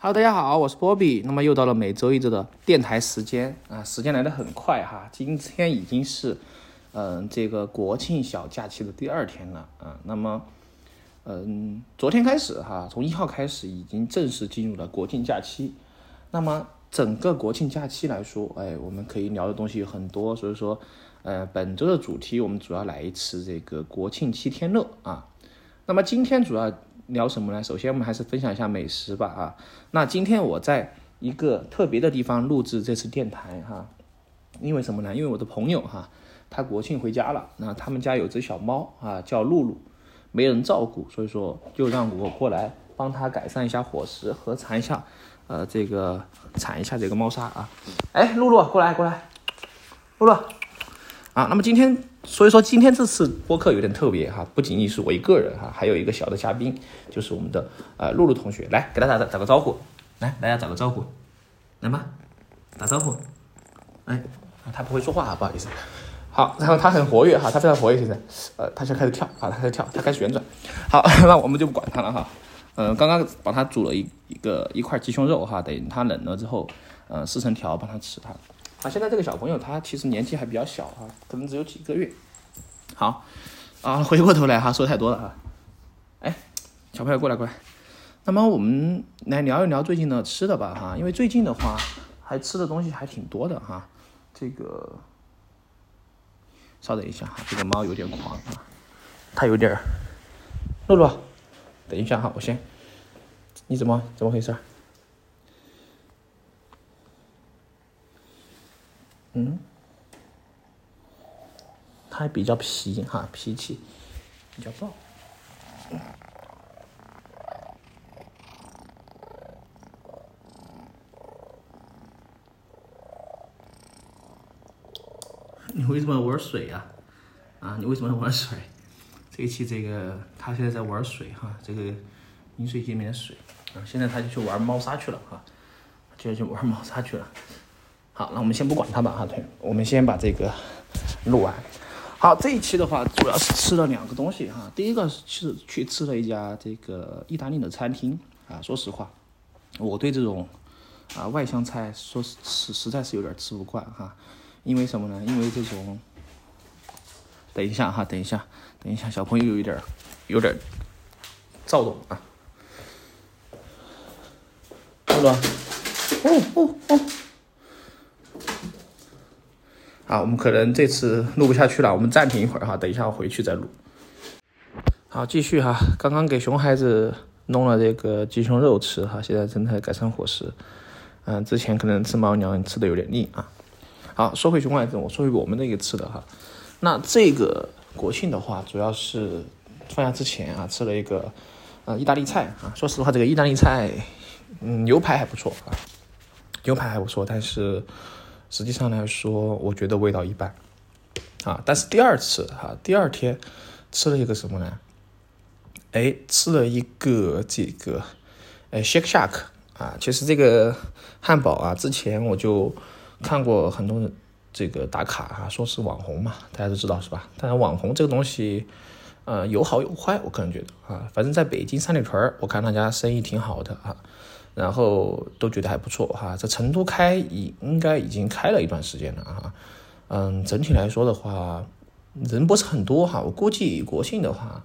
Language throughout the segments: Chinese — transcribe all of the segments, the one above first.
Hello，大家好，我是波比。那么又到了每周一周的电台时间啊，时间来得很快哈，今天已经是嗯这个国庆小假期的第二天了啊。那么嗯昨天开始哈，从一号开始已经正式进入了国庆假期。那么整个国庆假期来说，哎，我们可以聊的东西很多，所以说呃本周的主题我们主要来一次这个国庆七天乐啊。那么今天主要。聊什么呢？首先，我们还是分享一下美食吧啊。那今天我在一个特别的地方录制这次电台哈，因为什么呢？因为我的朋友哈，他国庆回家了，那他们家有只小猫啊，叫露露，没人照顾，所以说就让我过来帮他改善一下伙食和铲一下，呃，这个铲一下这个猫砂啊。哎，露露过来过来，露露啊。那么今天。所以说今天这次播客有点特别哈，不仅仅是我一个人哈，还有一个小的嘉宾，就是我们的呃露露同学，来给大家打打个招呼，来大家打个招呼，来吧，打招呼，哎，他不会说话啊，不好意思，好，然后他很活跃哈，他非常活跃现在，呃，他现在开始跳啊，他开始跳，他开始旋转，好，那我们就不管他了哈，嗯，刚刚帮他煮了一一个一块鸡胸肉哈，等他冷了之后，嗯，撕成条帮他吃它。啊，现在这个小朋友他其实年纪还比较小啊，可能只有几个月。好，啊，回过头来哈，说太多了哈。哎，小朋友过来过来。那么我们来聊一聊最近的吃的吧哈，因为最近的话还吃的东西还挺多的哈。这个，稍等一下哈，这个猫有点狂啊，它有点。露露，等一下哈，我先。你怎么怎么回事？嗯，他比较皮哈，脾气比较暴。你为什么要玩水呀？啊，你为什么要玩水？这一期这个他现在在玩水哈，这个饮水机里面的水啊，现在他就去玩猫砂去了哈，就去玩猫砂去了。好，那我们先不管它吧，哈，对，我们先把这个录完。好，这一期的话，主要是吃了两个东西哈。第一个是去吃了一家这个意大利的餐厅啊。说实话，我对这种啊外乡菜，说实实在是有点吃不惯哈。因为什么呢？因为这种，等一下哈，等一下，等一下，小朋友有一点有点躁动啊。好了，哦哦哦。啊，我们可能这次录不下去了，我们暂停一会儿哈，等一下我回去再录。好，继续哈，刚刚给熊孩子弄了这个鸡胸肉吃哈，现在正在改善伙食。嗯，之前可能吃猫粮吃的有点腻啊。好，说回熊孩子，我说回我们那个吃的哈。那这个国庆的话，主要是放假之前啊，吃了一个呃意大利菜啊。说实话，这个意大利菜，嗯，牛排还不错啊，牛排还不错，但是。实际上来说，我觉得味道一般，啊，但是第二次哈，第二天吃了一个什么呢？哎，吃了一个这个，哎，Shake Shack 啊，其实这个汉堡啊，之前我就看过很多人这个打卡啊，说是网红嘛，大家都知道是吧？但是网红这个东西，呃，有好有坏，我个人觉得啊，反正在北京三里屯我看他家生意挺好的啊。然后都觉得还不错哈，在成都开已应该已经开了一段时间了哈，嗯，整体来说的话，人不是很多哈，我估计国庆的话，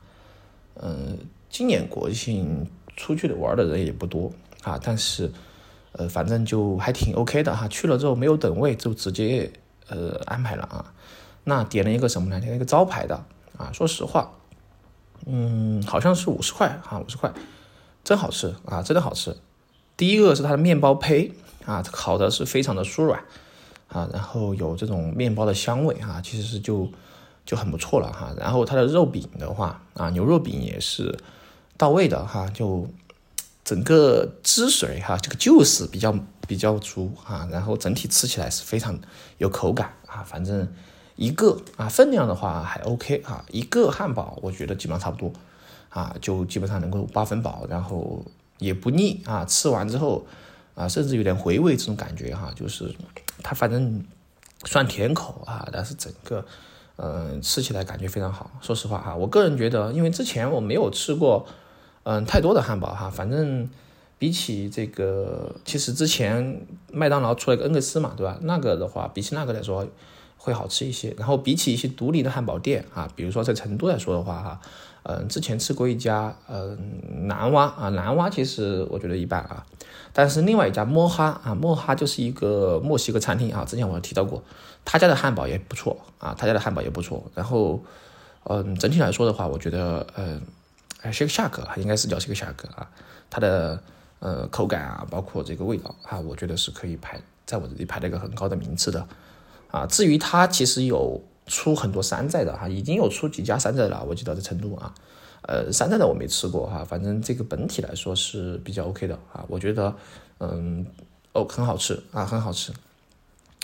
嗯，今年国庆出去玩的人也不多啊，但是，呃，反正就还挺 OK 的哈，去了之后没有等位就直接呃安排了啊，那点了一个什么呢？点了一个招牌的啊，说实话，嗯，好像是五十块哈，五十块，真好吃啊，真的好吃。第一个是它的面包胚啊，烤的是非常的酥软啊，然后有这种面包的香味哈，其实是就就很不错了哈。然后它的肉饼的话啊，牛肉饼也是到位的哈，就整个汁水哈，这个 juice 比较比较足啊，然后整体吃起来是非常有口感啊。反正一个啊分量的话还 OK 啊，一个汉堡我觉得基本上差不多啊，就基本上能够八分饱，然后。也不腻啊，吃完之后啊，甚至有点回味这种感觉哈，就是它反正算甜口啊，但是整个嗯吃起来感觉非常好。说实话哈，我个人觉得，因为之前我没有吃过嗯太多的汉堡哈，反正比起这个，其实之前麦当劳出了个恩格斯嘛，对吧？那个的话，比起那个来说会好吃一些。然后比起一些独立的汉堡店啊，比如说在成都来说的话，哈，嗯，之前吃过一家，嗯，南蛙啊，南蛙其实我觉得一般啊。但是另外一家莫哈啊，莫哈就是一个墨西哥餐厅啊，之前我提到过，他家的汉堡也不错啊，他家的汉堡也不错。然后，嗯，整体来说的话，我觉得，嗯，还是个下格，应该是叫这个下格啊，它的。呃，口感啊，包括这个味道啊，我觉得是可以排在我这里排了一个很高的名次的，啊，至于它其实有出很多山寨的哈，已经有出几家山寨了，我记得在成都啊，呃，山寨的我没吃过哈，反正这个本体来说是比较 OK 的啊，我觉得嗯哦很好吃啊，很好吃，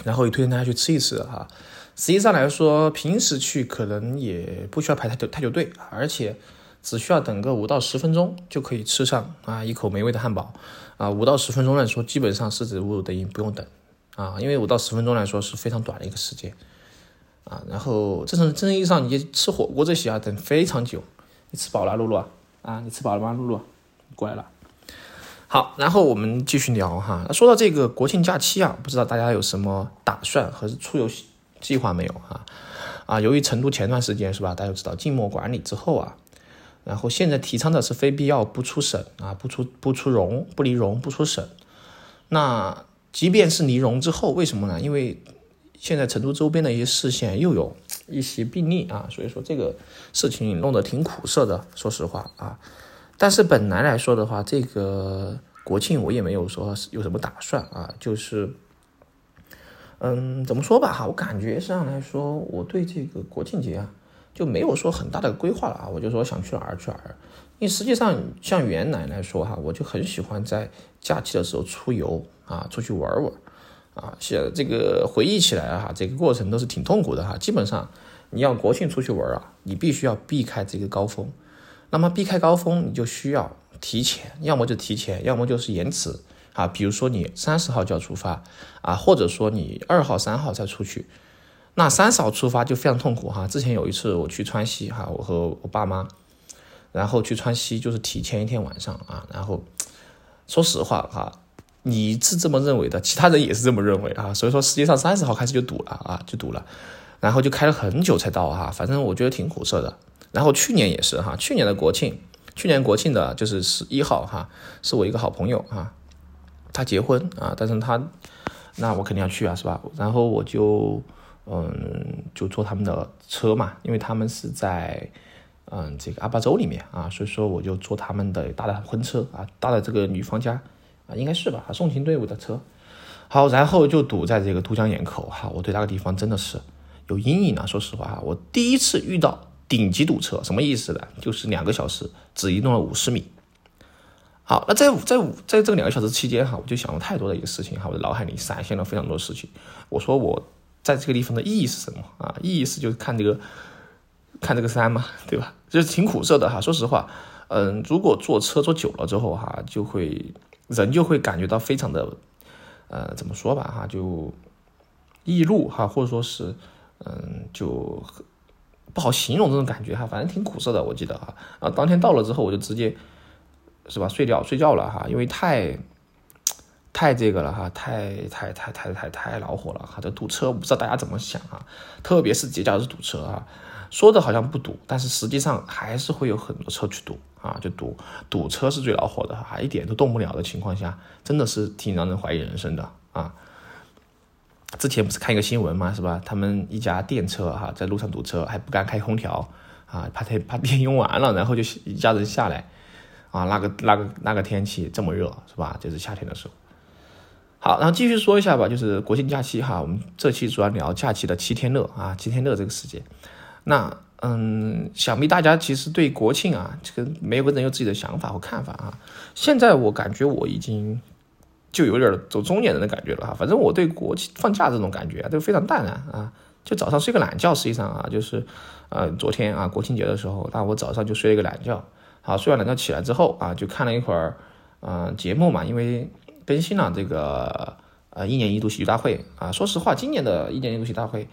然后也推荐大家去吃一吃哈。实际上来说，平时去可能也不需要排太久太久队，而且。只需要等个五到十分钟就可以吃上啊一口美味的汉堡啊五到十分钟来说基本上是指五等于不用等啊因为五到十分钟来说是非常短的一个时间啊然后真正真正意义上你吃火锅这些啊等非常久你吃饱了露露啊你吃饱了吗露露过来了好然后我们继续聊哈那说到这个国庆假期啊不知道大家有什么打算和出游计划没有哈啊由于成都前段时间是吧大家都知道静默管理之后啊。然后现在提倡的是非必要不出省啊，不出不出蓉，不离蓉，不出省。那即便是离蓉之后，为什么呢？因为现在成都周边的一些市县又有一些病例啊，所以说这个事情弄得挺苦涩的。说实话啊，但是本来来说的话，这个国庆我也没有说有什么打算啊，就是，嗯，怎么说吧哈，我感觉上来说，我对这个国庆节啊。就没有说很大的规划了啊，我就说想去哪儿去哪儿。因为实际上像原来来说哈，我就很喜欢在假期的时候出游啊，出去玩玩啊。现这个回忆起来哈，这个过程都是挺痛苦的哈。基本上你要国庆出去玩啊，你必须要避开这个高峰。那么避开高峰，你就需要提前，要么就提前，要么就是延迟啊。比如说你三十号就要出发啊，或者说你二号、三号再出去。那三十号出发就非常痛苦哈。之前有一次我去川西哈，我和我爸妈，然后去川西就是提前一天晚上啊。然后说实话哈，你是这么认为的，其他人也是这么认为啊。所以说实际上三十号开始就堵了啊，就堵了，然后就开了很久才到哈。反正我觉得挺苦涩的。然后去年也是哈，去年的国庆，去年国庆的就是十一号哈，是我一个好朋友啊，他结婚啊，但是他那我肯定要去啊，是吧？然后我就。嗯，就坐他们的车嘛，因为他们是在嗯这个阿坝州里面啊，所以说我就坐他们的大的婚车啊，搭的这个女方家啊，应该是吧，送行队伍的车。好，然后就堵在这个都江堰口哈，我对那个地方真的是有阴影啊，说实话哈，我第一次遇到顶级堵车，什么意思呢？就是两个小时只移动了五十米。好，那在在在这个两个小时期间哈，我就想了太多的一个事情哈，我的脑海里闪现了非常多事情。我说我。在这个地方的意义是什么啊？意义是就是看这个，看这个山嘛，对吧？就是挺苦涩的哈。说实话，嗯，如果坐车坐久了之后哈，就会人就会感觉到非常的，呃，怎么说吧哈，就易怒哈，或者说是，嗯，就不好形容这种感觉哈。反正挺苦涩的，我记得哈。啊，当天到了之后，我就直接是吧睡觉睡觉了哈，因为太。太这个了哈，太太太太太太恼火了哈！这堵车，我不知道大家怎么想啊？特别是节假日堵车啊，说的好像不堵，但是实际上还是会有很多车去堵啊，就堵堵车是最恼火的哈，一点都动不了的情况下，真的是挺让人怀疑人生的啊！之前不是看一个新闻嘛，是吧？他们一家电车哈，在路上堵车，还不敢开空调啊，怕电怕电用完了，然后就一家人下来啊，那个那个那个天气这么热，是吧？就是夏天的时候。好，然后继续说一下吧，就是国庆假期哈，我们这期主要聊假期的七天乐啊，七天乐这个时间。那嗯，想必大家其实对国庆啊，这个每个人有自己的想法和看法啊。现在我感觉我已经就有点走中年人的感觉了哈，反正我对国庆放假这种感觉啊，都非常淡然啊。就早上睡个懒觉，实际上啊，就是呃昨天啊国庆节的时候，那我早上就睡了一个懒觉，好，睡完懒觉起来之后啊，就看了一会儿嗯节目嘛，因为。更新了这个呃一年一度喜剧大会啊，说实话，今年的一年一度喜剧大会，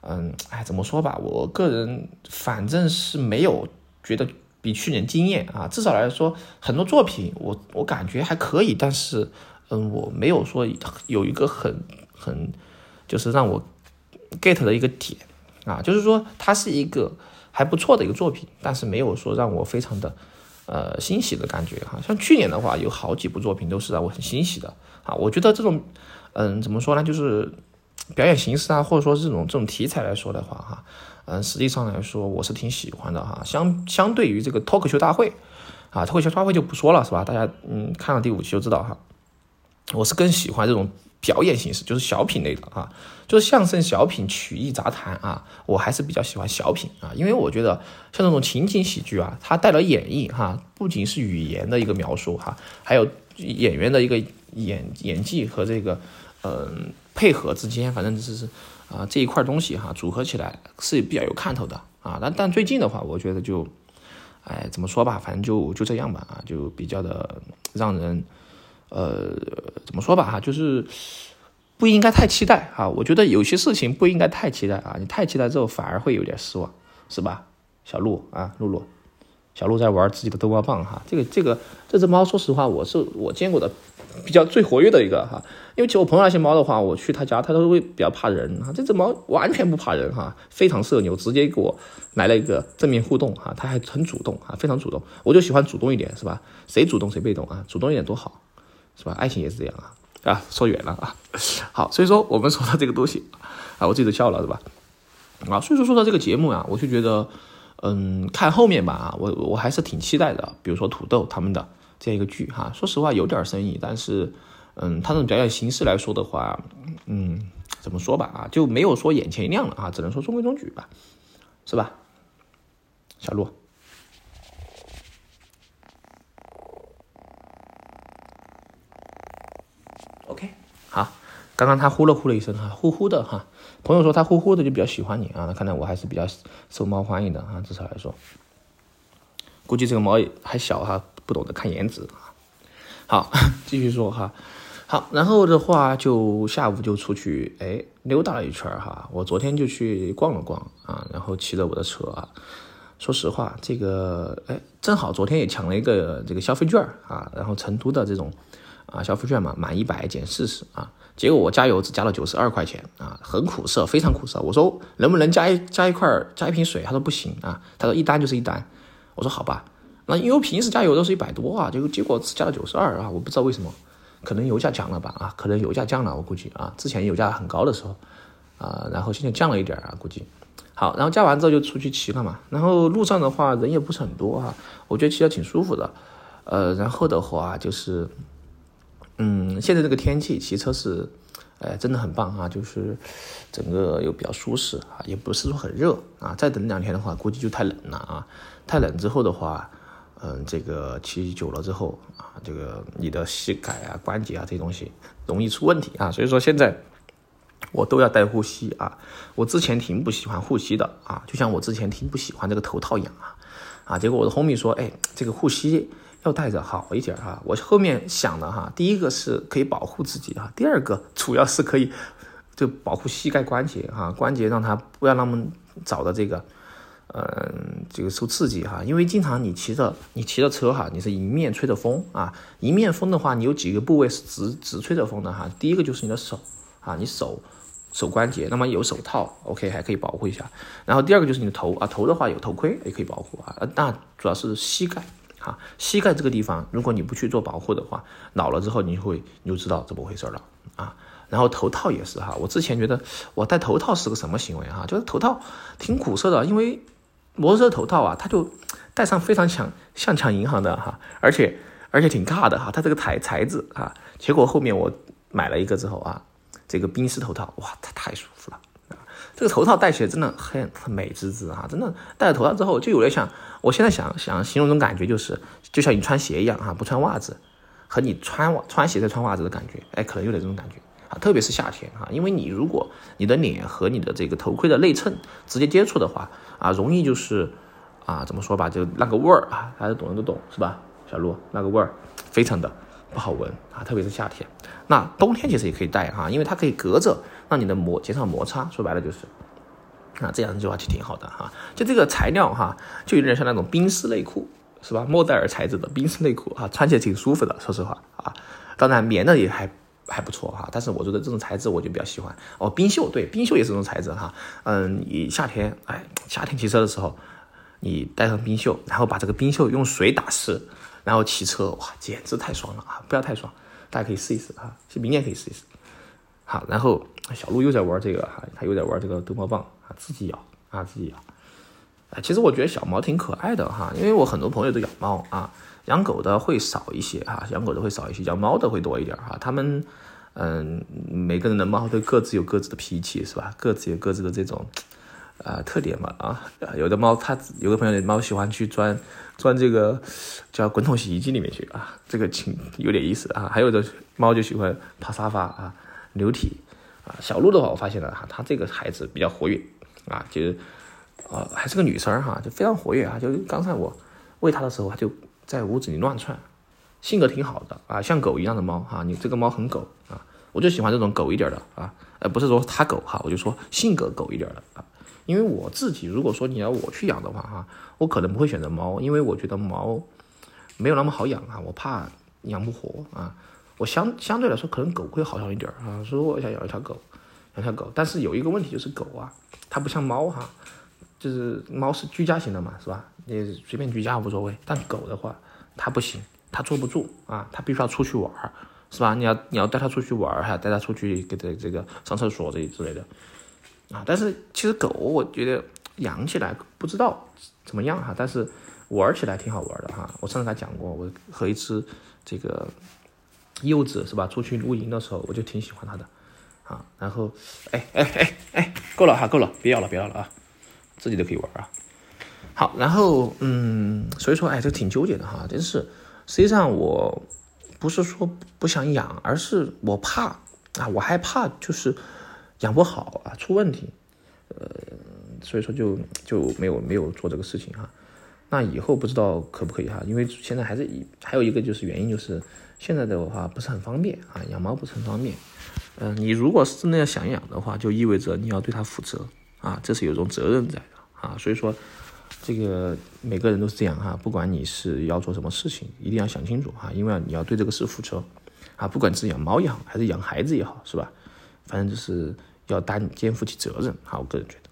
嗯，哎，怎么说吧，我个人反正是没有觉得比去年惊艳啊，至少来说，很多作品我我感觉还可以，但是嗯，我没有说有一个很很就是让我 get 的一个点啊，就是说它是一个还不错的一个作品，但是没有说让我非常的呃欣喜的感觉哈。像去年的话，有好几部作品都是让我很欣喜的啊。我觉得这种嗯怎么说呢，就是表演形式啊，或者说这种这种题材来说的话哈。嗯，实际上来说，我是挺喜欢的哈。相相对于这个脱口秀大会，啊，脱口秀大会就不说了，是吧？大家嗯，看了第五期就知道哈。我是更喜欢这种表演形式，就是小品类的啊，就是相声、小品、曲艺杂谈啊，我还是比较喜欢小品啊，因为我觉得像这种情景喜剧啊，它带了演绎哈，不仅是语言的一个描述哈，还有演员的一个演演技和这个嗯配合之间，反正就是。啊，这一块东西哈，组合起来是比较有看头的啊。但但最近的话，我觉得就，哎，怎么说吧，反正就就这样吧啊，就比较的让人，呃，怎么说吧哈，就是不应该太期待啊。我觉得有些事情不应该太期待啊，你太期待之后反而会有点失望，是吧？小鹿啊，露露，小鹿在玩自己的逗猫棒哈。这个这个这只猫，说实话，我是我见过的。比较最活跃的一个哈，因为其实我朋友那些猫的话，我去他家，他都会比较怕人哈。这只猫完全不怕人哈，非常社牛，直接给我来了一个正面互动哈，它还很主动哈，非常主动。我就喜欢主动一点，是吧？谁主动谁被动啊？主动一点多好，是吧？爱情也是这样啊啊，说远了啊。好，所以说我们说到这个东西啊，我自己都笑了，是吧？啊，所以说说到这个节目啊，我就觉得，嗯，看后面吧啊，我我还是挺期待的，比如说土豆他们的。这样一个剧哈，说实话有点生意，但是，嗯，他这种表演形式来说的话，嗯，怎么说吧啊，就没有说眼前一亮了啊，只能说中规中矩吧，是吧？小鹿，OK，好，刚刚他呼了呼了一声哈，呼呼的哈，朋友说他呼呼的就比较喜欢你啊，那看来我还是比较受猫欢迎的啊，至少来说，估计这个猫还小哈。不懂得看颜值。啊，好，继续说哈，好，然后的话就下午就出去哎溜达了一圈哈，我昨天就去逛了逛啊，然后骑着我的车啊，说实话这个哎正好昨天也抢了一个这个消费券啊，然后成都的这种啊消费券嘛，满一百减四十啊，结果我加油只加了九十二块钱啊，很苦涩，非常苦涩，我说能不能加一加一块加一瓶水，他说不行啊，他说一单就是一单，我说好吧。那因为平时加油都是一百多啊，结果结果只加了九十二啊，我不知道为什么，可能油价降了吧啊，可能油价降了，我估计啊，之前油价很高的时候啊，然后现在降了一点啊，估计。好，然后加完之后就出去骑了嘛，然后路上的话人也不是很多啊，我觉得骑得挺舒服的，呃，然后的话就是，嗯，现在这个天气骑车是，哎，真的很棒啊，就是整个又比较舒适啊，也不是说很热啊，再等两天的话，估计就太冷了啊，太冷之后的话。嗯，这个骑久了之后啊，这个你的膝盖啊、关节啊这些东西容易出问题啊，所以说现在我都要带护膝啊。我之前挺不喜欢护膝的啊，就像我之前挺不喜欢这个头套一样啊啊。结果我的 homie 说，哎，这个护膝要带着好一点哈。我后面想的哈，第一个是可以保护自己哈，第二个主要是可以就保护膝盖关节哈，关节让它不要那么早的这个。嗯，这个受刺激哈，因为经常你骑着你骑着车哈，你是迎面吹着风啊，迎面风的话，你有几个部位是直直吹着风的哈。第一个就是你的手啊，你手手关节，那么有手套，OK 还可以保护一下。然后第二个就是你的头啊，头的话有头盔也可以保护啊。那主要是膝盖哈，膝盖这个地方，如果你不去做保护的话，老了之后你会你就知道怎么回事了啊。然后头套也是哈，我之前觉得我戴头套是个什么行为哈，就是头套挺苦涩的，因为。摩托车头套啊，它就戴上非常像像抢银行的哈，而且而且挺尬的哈，它这个材材质啊，结果后面我买了一个之后啊，这个冰丝头套，哇，它太舒服了啊！这个头套戴起来真的很很美滋滋啊，真的戴了头套之后就有点像，我现在想想形容这种感觉就是，就像你穿鞋一样哈，不穿袜子，和你穿袜穿鞋再穿袜子的感觉，哎，可能有点这种感觉。啊，特别是夏天啊，因为你如果你的脸和你的这个头盔的内衬直接接触的话，啊，容易就是啊，怎么说吧，就那个味儿啊，大家懂的都懂是吧？小鹿那个味儿非常的不好闻啊，特别是夏天。那冬天其实也可以戴哈，因为它可以隔着让你的摩减少摩擦，说白了就是啊，这样子的话就挺好的哈。就这个材料哈，就有点像那种冰丝内裤，是吧？莫代尔材质的冰丝内裤啊，穿起来挺舒服的，说实话啊。当然棉的也还还不错哈，但是我觉得这种材质我就比较喜欢哦。冰袖对，冰袖也是这种材质哈。嗯，你夏天哎，夏天骑车的时候，你带上冰袖，然后把这个冰袖用水打湿，然后骑车哇，简直太爽了啊！不要太爽，大家可以试一试哈，明年可以试一试。好，然后小鹿又在玩这个哈，他又在玩这个逗猫棒啊，自己咬啊，自己咬。哎，其实我觉得小猫挺可爱的哈，因为我很多朋友都养猫啊。养狗的会少一些哈，养狗的会少一些，养猫的会多一点哈。他们，嗯，每个人的猫都各自有各自的脾气，是吧？各自有各自的这种，呃，特点嘛啊。有的猫，它有个朋友的猫喜欢去钻钻这个叫滚筒洗衣机里面去啊，这个挺有点意思啊。还有的猫就喜欢爬沙发啊，流体啊。小鹿的话，我发现了哈，它这个孩子比较活跃啊，就是啊，还是个女生哈，就非常活跃啊。就刚才我喂它的时候，它就。在屋子里乱窜，性格挺好的啊，像狗一样的猫哈。你这个猫很狗啊，我就喜欢这种狗一点的啊，而不是说它狗哈，我就说性格狗一点的啊。因为我自己如果说你要我去养的话哈，我可能不会选择猫，因为我觉得猫没有那么好养啊，我怕养不活啊。我相相对来说可能狗会好养一点啊，所以我想养一条狗，养条狗。但是有一个问题就是狗啊，它不像猫哈。就是猫是居家型的嘛，是吧？你随便居家无所谓。但狗的话，它不行，它坐不住啊，它必须要出去玩儿，是吧？你要你要带它出去玩儿，还带它出去给它这个上厕所这之类的啊。但是其实狗，我觉得养起来不知道怎么样哈，但是玩起来挺好玩的哈。我上次还讲过，我和一只这个柚子是吧，出去露营的时候，我就挺喜欢它的啊。然后，哎哎哎哎，够了哈，够了，别咬了，别咬了啊。自己都可以玩啊，好，然后嗯，所以说哎，这挺纠结的哈，真是，实际上我不是说不想养，而是我怕啊，我害怕就是养不好啊，出问题，呃，所以说就就没有没有做这个事情哈。那以后不知道可不可以哈，因为现在还是以还有一个就是原因就是现在的话不是很方便啊，养猫不是很方便。嗯，你如果是真的要想养的话，就意味着你要对它负责。啊，这是有一种责任在的啊，所以说，这个每个人都是这样哈，不管你是要做什么事情，一定要想清楚哈，因为你要对这个事负责啊，不管是养猫也好，还是养孩子也好，是吧？反正就是要担肩负起责任哈，我个人觉得。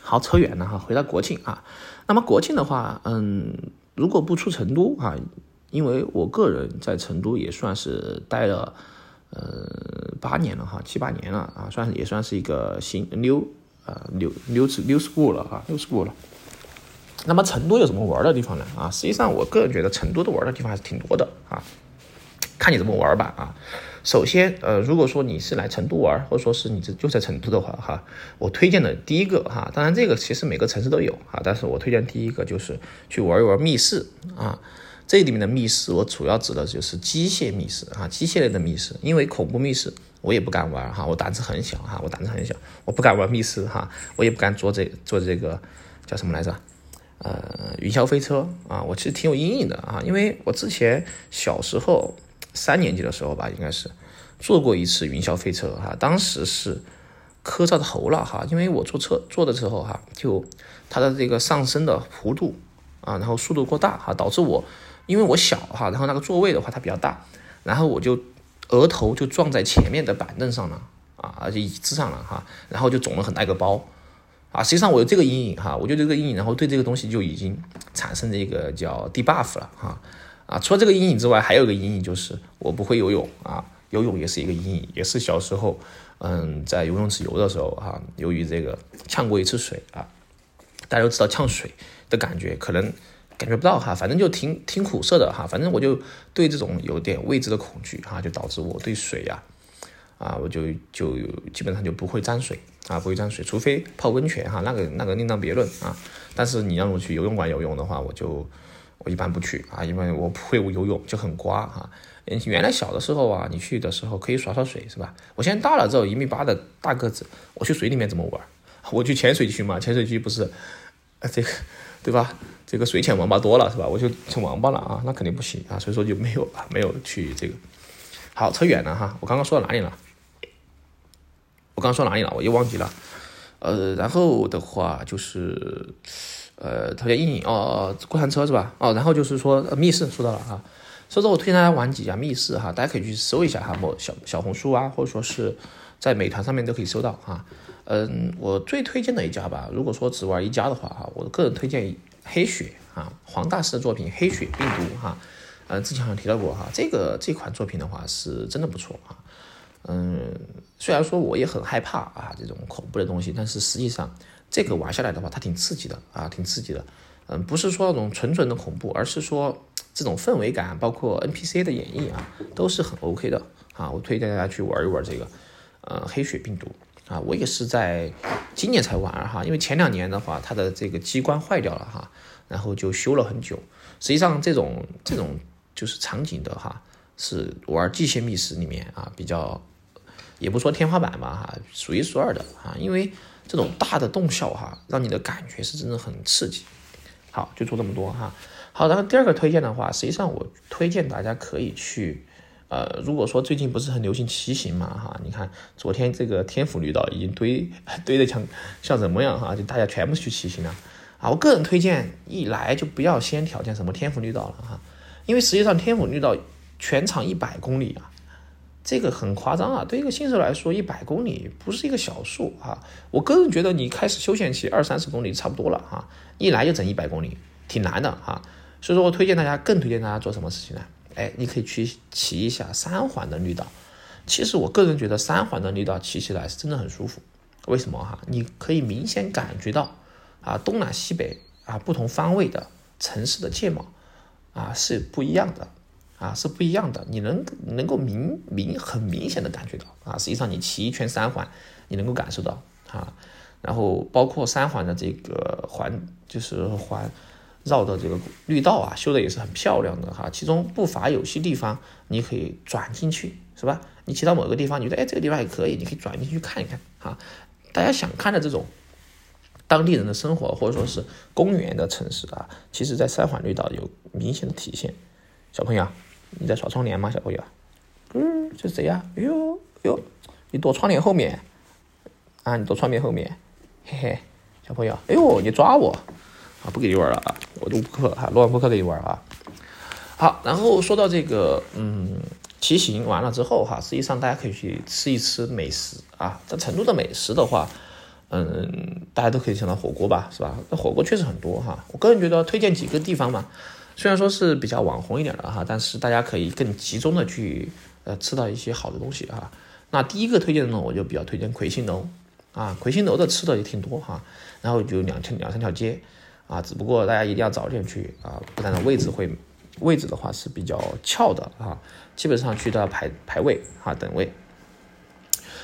好，扯远了哈，回到国庆啊，那么国庆的话，嗯，如果不出成都啊，因为我个人在成都也算是待了呃八年了哈，七八年了啊，算也算是一个新 new。啊，六六十六十过了哈，溜 school 了。那么成都有什么玩的地方呢？啊，实际上我个人觉得成都的玩的地方还是挺多的啊，看你怎么玩吧啊。首先，呃，如果说你是来成都玩，或者说是你这就在成都的话哈，我推荐的第一个哈，当然这个其实每个城市都有啊，但是我推荐第一个就是去玩一玩密室啊。这里面的密室，我主要指的就是机械密室啊，机械类的密室，因为恐怖密室。我也不敢玩哈，我胆子很小哈，我胆子很小，我不敢玩密室哈，我也不敢坐这坐这个叫什么来着？呃，云霄飞车啊，我其实挺有阴影的啊，因为我之前小时候三年级的时候吧，应该是坐过一次云霄飞车哈，当时是磕着头了哈，因为我坐车坐的时候哈，就它的这个上升的弧度啊，然后速度过大哈，导致我因为我小哈，然后那个座位的话它比较大，然后我就。额头就撞在前面的板凳上了啊，而且椅子上了哈，然后就肿了很大一个包啊。实际上我有这个阴影哈，我就这个阴影，然后对这个东西就已经产生这个叫 debuff 了哈啊。啊除了这个阴影之外，还有一个阴影就是我不会游泳啊，游泳也是一个阴影，也是小时候嗯在游泳池游的时候哈，由于这个呛过一次水啊，大家都知道呛水的感觉可能。感觉不到哈，反正就挺挺苦涩的哈，反正我就对这种有点未知的恐惧哈，就导致我对水呀，啊，我就就基本上就不会沾水啊，不会沾水，除非泡温泉哈，那个那个另当别论啊。但是你让我去游泳馆游泳的话，我就我一般不去啊，因为我不会游泳，就很瓜哈。原来小的时候啊，你去的时候可以耍耍水是吧？我现在大了之后一米八的大个子，我去水里面怎么玩？我去潜水区嘛，潜水区不是，呃，这个对吧？这个水浅王八多了是吧？我就成王八了啊，那肯定不行啊，所以说就没有，没有去这个。好，扯远了哈，我刚刚说到哪里了？我刚刚说哪里了？我又忘记了。呃，然后的话就是，呃，特别阴影哦，过山车是吧？哦，然后就是说密室说到了哈，所以说我推荐大家玩几家密室哈，大家可以去搜一下哈，某小小红书啊，或者说是在美团上面都可以搜到哈。嗯，我最推荐的一家吧，如果说只玩一家的话哈，我个人推荐黑雪啊，黄大师的作品《黑雪病毒》哈，呃，之前好像提到过哈，这个这款作品的话是真的不错啊。嗯，虽然说我也很害怕啊，这种恐怖的东西，但是实际上这个玩下来的话，它挺刺激的啊，挺刺激的。嗯，不是说那种纯纯的恐怖，而是说这种氛围感，包括 NPC 的演绎啊，都是很 OK 的啊。我推荐大家去玩一玩这个，呃，黑血病毒啊，我也是在今年才玩哈，因为前两年的话，它的这个机关坏掉了哈，然后就修了很久。实际上这种这种就是场景的哈，是玩机械密室里面啊比较。也不说天花板吧，哈，数一数二的啊，因为这种大的动效哈，让你的感觉是真的很刺激。好，就做这么多哈。好，然后第二个推荐的话，实际上我推荐大家可以去，呃，如果说最近不是很流行骑行嘛，哈，你看昨天这个天府绿道已经堆 堆的像像什么样哈，就大家全部去骑行了啊。我个人推荐一来就不要先挑战什么天府绿道了哈，因为实际上天府绿道全长一百公里啊。这个很夸张啊！对一个新手来说，一百公里不是一个小数啊。我个人觉得，你开始休闲骑二三十公里差不多了啊，一来就整一百公里，挺难的哈。所以说我推荐大家，更推荐大家做什么事情呢？哎，你可以去骑一下三环的绿道。其实我个人觉得三环的绿道骑起来是真的很舒服。为什么哈？你可以明显感觉到啊，东南西北啊不同方位的城市的界貌啊是不一样的。啊，是不一样的，你能能够明明很明显的感觉到啊，实际上你骑一圈三环，你能够感受到啊，然后包括三环的这个环，就是环绕的这个绿道啊，修的也是很漂亮的哈，其中不乏有些地方你可以转进去，是吧？你骑到某个地方，你觉得哎这个地方还可以，你可以转进去看一看啊。大家想看的这种当地人的生活或者说是公园的城市啊，其实在三环绿道有明显的体现，小朋友。你在耍窗帘吗，小朋友？嗯，这谁呀？哎呦，哟，你躲窗帘后面啊？你躲窗帘后面，嘿嘿，小朋友，哎呦，你抓我啊？不给你玩了啊！我录播课哈，录完播课给你玩啊。好，然后说到这个，嗯，骑行完了之后哈，实际上大家可以去吃一吃美食啊。在成都的美食的话，嗯，大家都可以想到火锅吧，是吧？那火锅确实很多哈。我个人觉得推荐几个地方嘛。虽然说是比较网红一点的哈，但是大家可以更集中的去呃吃到一些好的东西哈。那第一个推荐的呢，我就比较推荐魁星楼啊，魁星楼的吃的也挺多哈。然后就两千两三条街啊，只不过大家一定要早点去啊，不然的位置会位置的话是比较翘的啊，基本上去都要排排位啊等位。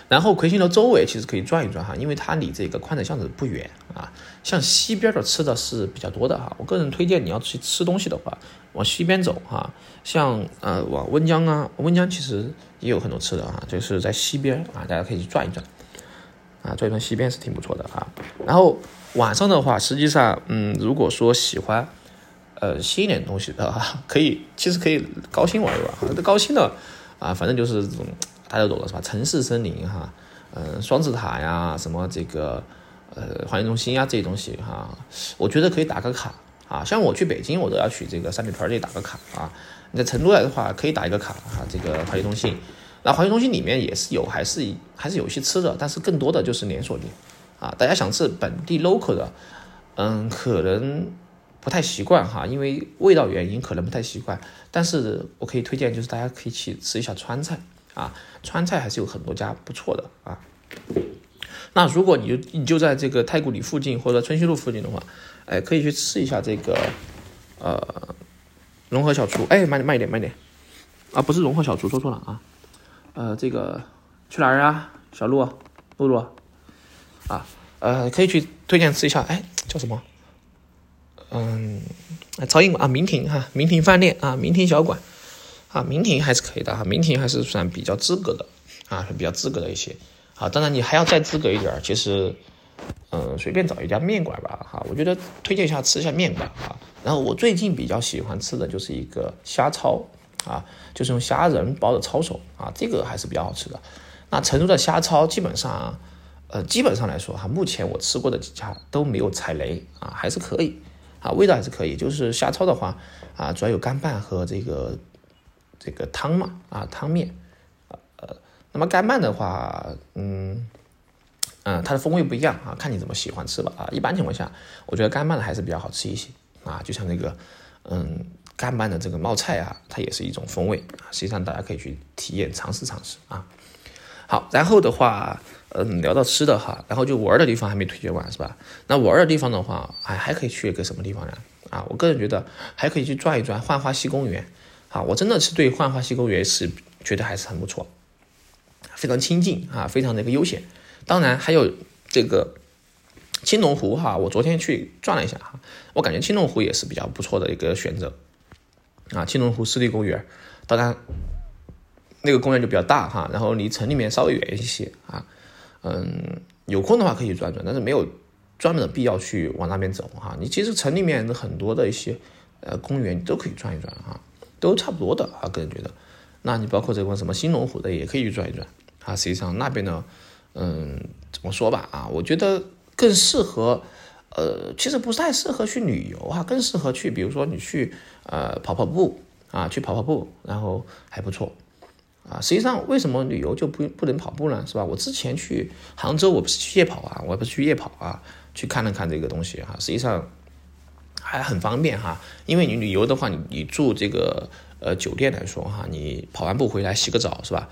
然后魁星楼周围其实可以转一转哈，因为它离这个宽窄巷子不远啊。像西边的吃的是比较多的哈，我个人推荐你要去吃东西的话，往西边走哈。像呃往温江啊，温江其实也有很多吃的哈，就是在西边啊，大家可以去转一转啊，转一转西边是挺不错的哈。然后晚上的话，实际上嗯，如果说喜欢呃新一点东西的哈，可以其实可以高新玩一玩。这高新的啊，反正就是这种。大家都懂了是吧？城市森林哈，嗯，双子塔呀，什么这个呃，环境中心呀这些东西哈，我觉得可以打个卡啊。像我去北京，我都要去这个三里屯这里打个卡啊。你在成都来的话，可以打一个卡哈，这个环境中心。那环境中心里面也是有，还是还是有些吃的，但是更多的就是连锁店啊。大家想吃本地 local 的，嗯，可能不太习惯哈，因为味道原因可能不太习惯。但是我可以推荐，就是大家可以去吃一下川菜。啊，川菜还是有很多家不错的啊。那如果你就你就在这个太古里附近或者春熙路附近的话，哎，可以去吃一下这个呃融合小厨。哎，慢点慢一点慢点啊，不是融合小厨，说错了啊。呃，这个去哪儿啊？小鹿露露啊，呃，可以去推荐吃一下。哎，叫什么？嗯，曹营啊，明亭哈，明亭饭店啊，明亭小馆。啊，明亭还是可以的哈，明亭还是算比较资格的啊，比较资格的一些啊。当然你还要再资格一点，其实，嗯，随便找一家面馆吧哈，我觉得推荐一下吃一下面馆啊。然后我最近比较喜欢吃的就是一个虾抄啊，就是用虾仁包的抄手啊，这个还是比较好吃的。那成都的虾抄基本上，呃，基本上来说哈，目前我吃过的几家都没有踩雷啊，还是可以啊，味道还是可以。就是虾超的话啊，主要有干拌和这个这个汤嘛啊，汤面呃，那么干拌的话，嗯嗯，它的风味不一样啊，看你怎么喜欢吃吧啊。一般情况下，我觉得干拌的还是比较好吃一些啊，就像那个嗯干拌的这个冒菜啊，它也是一种风味啊。实际上大家可以去体验尝试尝试啊。好，然后的话。嗯，聊到吃的哈，然后就玩的地方还没推荐完是吧？那玩的地方的话，还还可以去一个什么地方呢？啊，我个人觉得还可以去转一转浣花溪公园。啊，我真的是对浣花溪公园是觉得还是很不错，非常亲近啊，非常的一个悠闲。当然还有这个青龙湖哈，我昨天去转了一下哈，我感觉青龙湖也是比较不错的一个选择。啊，青龙湖湿地公园，当然那个公园就比较大哈，然后离城里面稍微远一些啊。嗯，有空的话可以转转，但是没有专门的必要去往那边走哈。你其实城里面的很多的一些呃公园，你都可以转一转哈，都差不多的啊。个人觉得，那你包括这个什么新龙湖的也可以去转一转啊。实际上那边呢，嗯，怎么说吧啊，我觉得更适合，呃，其实不太适合去旅游啊，更适合去，比如说你去呃跑跑步啊，去跑跑步，然后还不错。啊，实际上为什么旅游就不不能跑步呢？是吧？我之前去杭州，我不是去夜跑啊，我不是去夜跑啊，去看了看这个东西哈，实际上还很方便哈。因为你旅游的话，你你住这个呃酒店来说哈，你跑完步回来洗个澡是吧？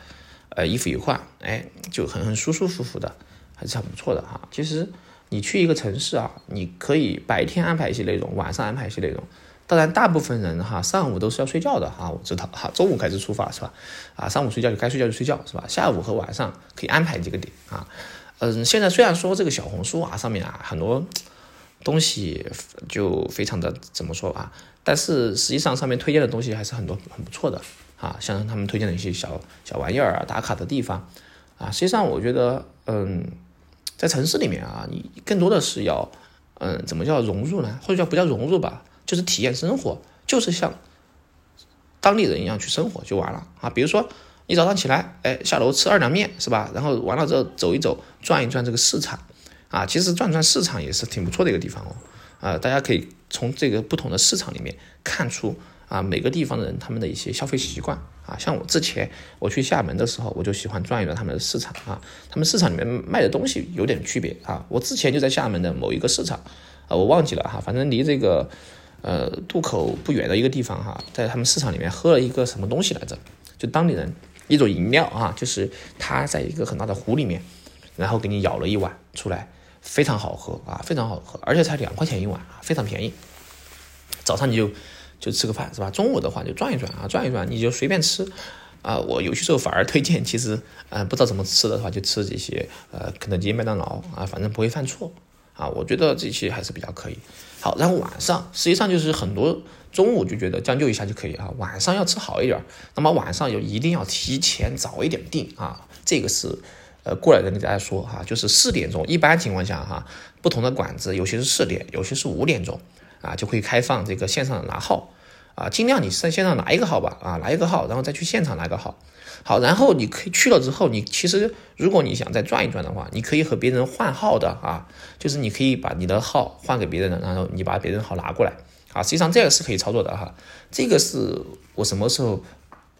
呃，衣服一换，哎，就很很舒舒服服的，还是很不错的哈。其实你去一个城市啊，你可以白天安排一些内容，晚上安排一些内容。当然，大部分人哈上午都是要睡觉的哈，我知道哈，中午开始出发是吧？啊，上午睡觉就该睡觉就睡觉是吧？下午和晚上可以安排几个点啊。嗯，现在虽然说这个小红书啊上面啊很多东西就非常的怎么说啊，但是实际上上面推荐的东西还是很多很不错的啊，像他们推荐的一些小小玩意儿啊、打卡的地方啊，实际上我觉得嗯，在城市里面啊，你更多的是要嗯怎么叫融入呢？或者叫不叫融入吧？就是体验生活，就是像当地人一样去生活就完了啊！比如说你早上起来，哎，下楼吃二两面是吧？然后完了之后走一走，转一转这个市场啊，其实转转市场也是挺不错的一个地方哦啊！大家可以从这个不同的市场里面看出啊，每个地方的人他们的一些消费习惯啊。像我之前我去厦门的时候，我就喜欢转一转他们的市场啊，他们市场里面卖的东西有点区别啊。我之前就在厦门的某一个市场啊，我忘记了哈，反正离这个。呃，渡口不远的一个地方哈，在他们市场里面喝了一个什么东西来着？就当地人一种饮料啊，就是他在一个很大的壶里面，然后给你舀了一碗出来，非常好喝啊，非常好喝，而且才两块钱一碗啊，非常便宜。早上你就就吃个饭是吧？中午的话就转一转啊，转一转你就随便吃啊。我有些时候反而推荐，其实呃不知道怎么吃的话，就吃这些呃肯德基、麦当劳啊，反正不会犯错。啊，我觉得这些还是比较可以。好，然后晚上实际上就是很多中午就觉得将就一下就可以啊，晚上要吃好一点，那么晚上就一定要提前早一点订啊。这个是呃过来人给大家说哈，就是四点钟，一般情况下哈，不同的馆子有些是四点，有些是五点钟啊，就会开放这个线上拿号啊，尽量你在线上拿一个号吧啊，拿一个号，然后再去现场拿个号。好，然后你可以去了之后，你其实如果你想再转一转的话，你可以和别人换号的啊，就是你可以把你的号换给别人的，然后你把别人号拿过来啊。实际上这个是可以操作的哈。这个是我什么时候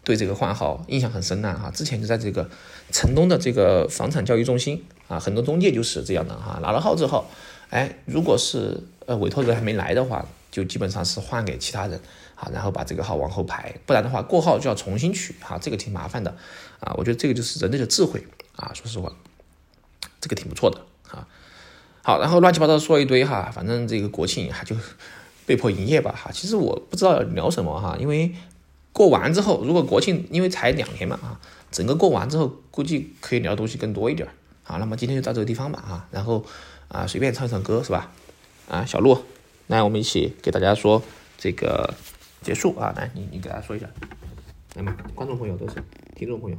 对这个换号印象很深呢？哈，之前就在这个城东的这个房产交易中心啊，很多中介就是这样的哈。拿了号之后，哎，如果是呃委托人还没来的话，就基本上是换给其他人。啊，然后把这个号往后排，不然的话过号就要重新取，哈，这个挺麻烦的，啊，我觉得这个就是人类的智慧，啊，说实话，这个挺不错的，啊，好，然后乱七八糟说一堆哈，反正这个国庆哈就 被迫营业吧，哈，其实我不知道聊什么哈，因为过完之后，如果国庆因为才两天嘛，啊，整个过完之后估计可以聊的东西更多一点，啊，那么今天就到这个地方吧，啊，然后啊随便唱一唱歌是吧，啊，小鹿，来我们一起给大家说这个。结束啊！来，你你给大家说一下，来嘛，观众朋友都是听众朋友，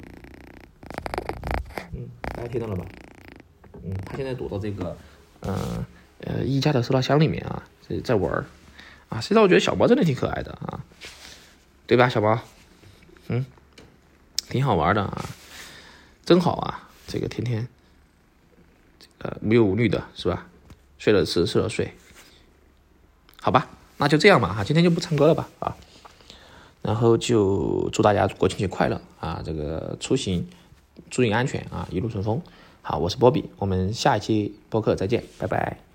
嗯，大家听到了吧？嗯，他现在躲到这个，呃呃，一家的收纳箱里面啊，在在玩儿啊。实际上，我觉得小猫真的挺可爱的啊，对吧，小猫？嗯，挺好玩的啊，真好啊，这个天天呃无忧无虑的，是吧？睡了吃，吃了睡，好吧，那就这样吧哈，今天就不唱歌了吧啊，然后就祝大家国庆节快乐啊，这个出行注意安全啊，一路顺风。好，我是波比，我们下一期播客再见，拜拜。